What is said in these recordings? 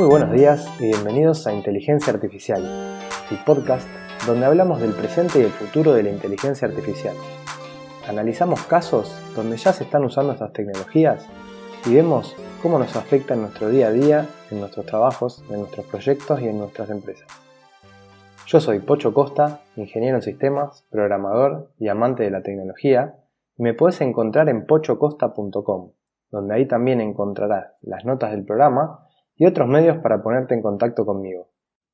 buenos días y bienvenidos a Inteligencia Artificial, el podcast donde hablamos del presente y el futuro de la inteligencia artificial. Analizamos casos donde ya se están usando estas tecnologías y vemos cómo nos afecta en nuestro día a día, en nuestros trabajos, en nuestros proyectos y en nuestras empresas. Yo soy Pocho Costa, ingeniero en sistemas, programador y amante de la tecnología, y me puedes encontrar en pochocosta.com, donde ahí también encontrarás las notas del programa y otros medios para ponerte en contacto conmigo.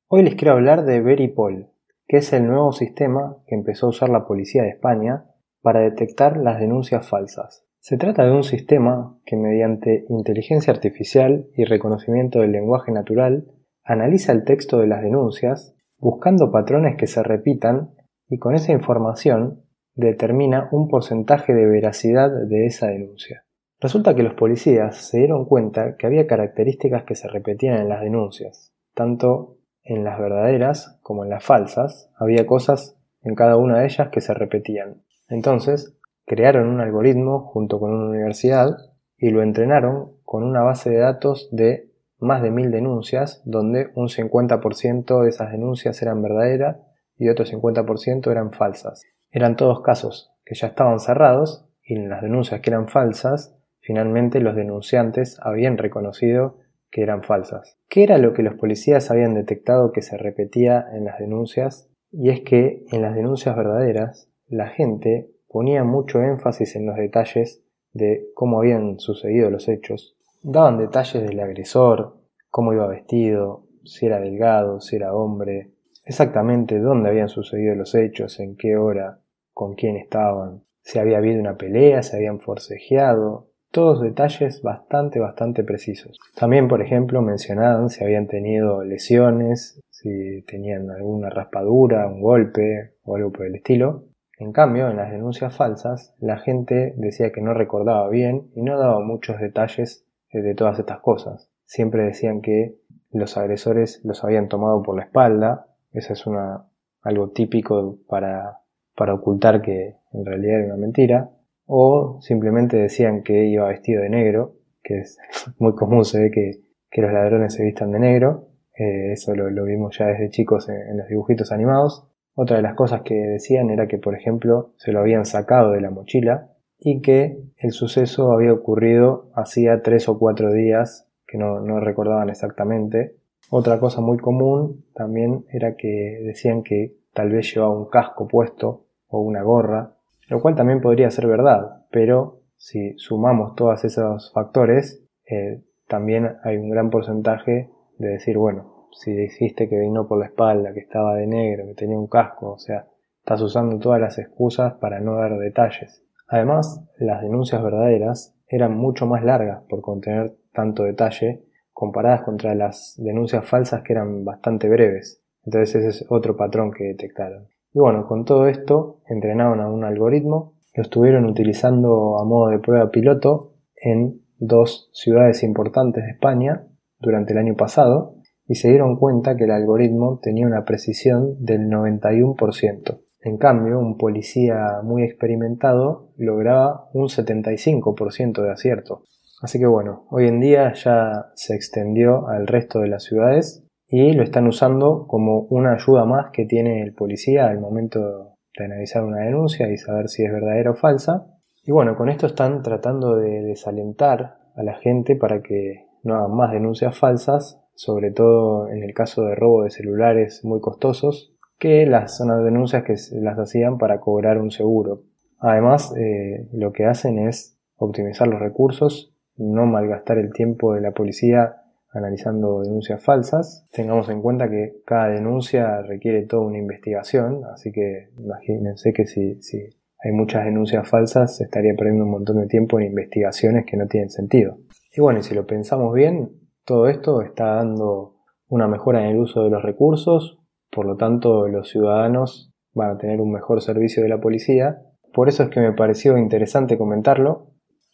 Hoy les quiero hablar de Veripol, que es el nuevo sistema que empezó a usar la policía de España para detectar las denuncias falsas. Se trata de un sistema que mediante inteligencia artificial y reconocimiento del lenguaje natural analiza el texto de las denuncias buscando patrones que se repitan y con esa información determina un porcentaje de veracidad de esa denuncia. Resulta que los policías se dieron cuenta que había características que se repetían en las denuncias, tanto en las verdaderas como en las falsas, había cosas en cada una de ellas que se repetían. Entonces, crearon un algoritmo junto con una universidad y lo entrenaron con una base de datos de más de mil denuncias, donde un 50% de esas denuncias eran verdaderas y otro 50% eran falsas. Eran todos casos que ya estaban cerrados y en las denuncias que eran falsas Finalmente los denunciantes habían reconocido que eran falsas. ¿Qué era lo que los policías habían detectado que se repetía en las denuncias? Y es que en las denuncias verdaderas la gente ponía mucho énfasis en los detalles de cómo habían sucedido los hechos. Daban detalles del agresor, cómo iba vestido, si era delgado, si era hombre, exactamente dónde habían sucedido los hechos, en qué hora, con quién estaban, si había habido una pelea, si habían forcejeado, todos detalles bastante, bastante precisos. También, por ejemplo, mencionaban si habían tenido lesiones, si tenían alguna raspadura, un golpe o algo por el estilo. En cambio, en las denuncias falsas, la gente decía que no recordaba bien y no daba muchos detalles de todas estas cosas. Siempre decían que los agresores los habían tomado por la espalda. Eso es una, algo típico para, para ocultar que en realidad era una mentira o simplemente decían que iba vestido de negro, que es muy común, se ve que, los ladrones se vistan de negro, eh, eso lo, vimos ya desde chicos en, los dibujitos animados. Otra de las cosas que decían era que, por ejemplo, se lo habían sacado de la mochila y que el suceso había ocurrido hacía tres o cuatro días, que no, no recordaban exactamente. Otra cosa muy común también era que decían que tal vez llevaba un casco puesto o una gorra lo cual también podría ser verdad, pero si sumamos todos esos factores, eh, también hay un gran porcentaje de decir, bueno, si dijiste que vino por la espalda, que estaba de negro, que tenía un casco, o sea, estás usando todas las excusas para no dar detalles. Además, las denuncias verdaderas eran mucho más largas por contener tanto detalle comparadas contra las denuncias falsas que eran bastante breves. Entonces ese es otro patrón que detectaron. Y bueno, con todo esto entrenaron a un algoritmo, lo estuvieron utilizando a modo de prueba piloto en dos ciudades importantes de España durante el año pasado y se dieron cuenta que el algoritmo tenía una precisión del 91%. En cambio, un policía muy experimentado lograba un 75% de acierto. Así que bueno, hoy en día ya se extendió al resto de las ciudades y lo están usando como una ayuda más que tiene el policía al momento de analizar una denuncia y saber si es verdadera o falsa. Y bueno, con esto están tratando de desalentar a la gente para que no hagan más denuncias falsas, sobre todo en el caso de robo de celulares muy costosos, que las son las denuncias que las hacían para cobrar un seguro. Además, eh, lo que hacen es optimizar los recursos, no malgastar el tiempo de la policía analizando denuncias falsas. Tengamos en cuenta que cada denuncia requiere toda una investigación, así que imagínense que si, si hay muchas denuncias falsas se estaría perdiendo un montón de tiempo en investigaciones que no tienen sentido. Y bueno, y si lo pensamos bien, todo esto está dando una mejora en el uso de los recursos, por lo tanto los ciudadanos van a tener un mejor servicio de la policía. Por eso es que me pareció interesante comentarlo,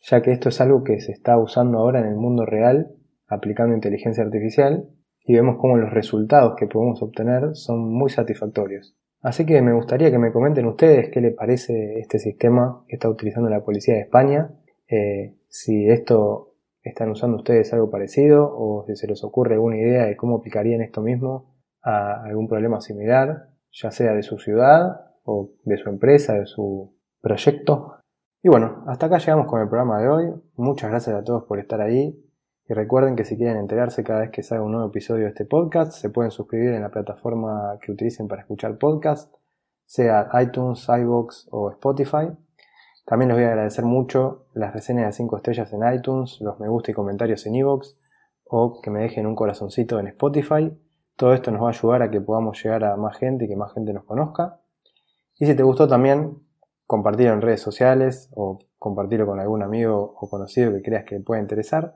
ya que esto es algo que se está usando ahora en el mundo real aplicando inteligencia artificial y vemos cómo los resultados que podemos obtener son muy satisfactorios. Así que me gustaría que me comenten ustedes qué les parece este sistema que está utilizando la Policía de España, eh, si esto están usando ustedes algo parecido o si se les ocurre alguna idea de cómo aplicarían esto mismo a algún problema similar, ya sea de su ciudad o de su empresa, de su proyecto. Y bueno, hasta acá llegamos con el programa de hoy. Muchas gracias a todos por estar ahí. Y recuerden que si quieren enterarse cada vez que salga un nuevo episodio de este podcast, se pueden suscribir en la plataforma que utilicen para escuchar podcast, sea iTunes, iBox o Spotify. También les voy a agradecer mucho las reseñas de 5 estrellas en iTunes, los me gusta y comentarios en iBox o que me dejen un corazoncito en Spotify. Todo esto nos va a ayudar a que podamos llegar a más gente y que más gente nos conozca. Y si te gustó también, compartirlo en redes sociales o compartirlo con algún amigo o conocido que creas que le pueda interesar.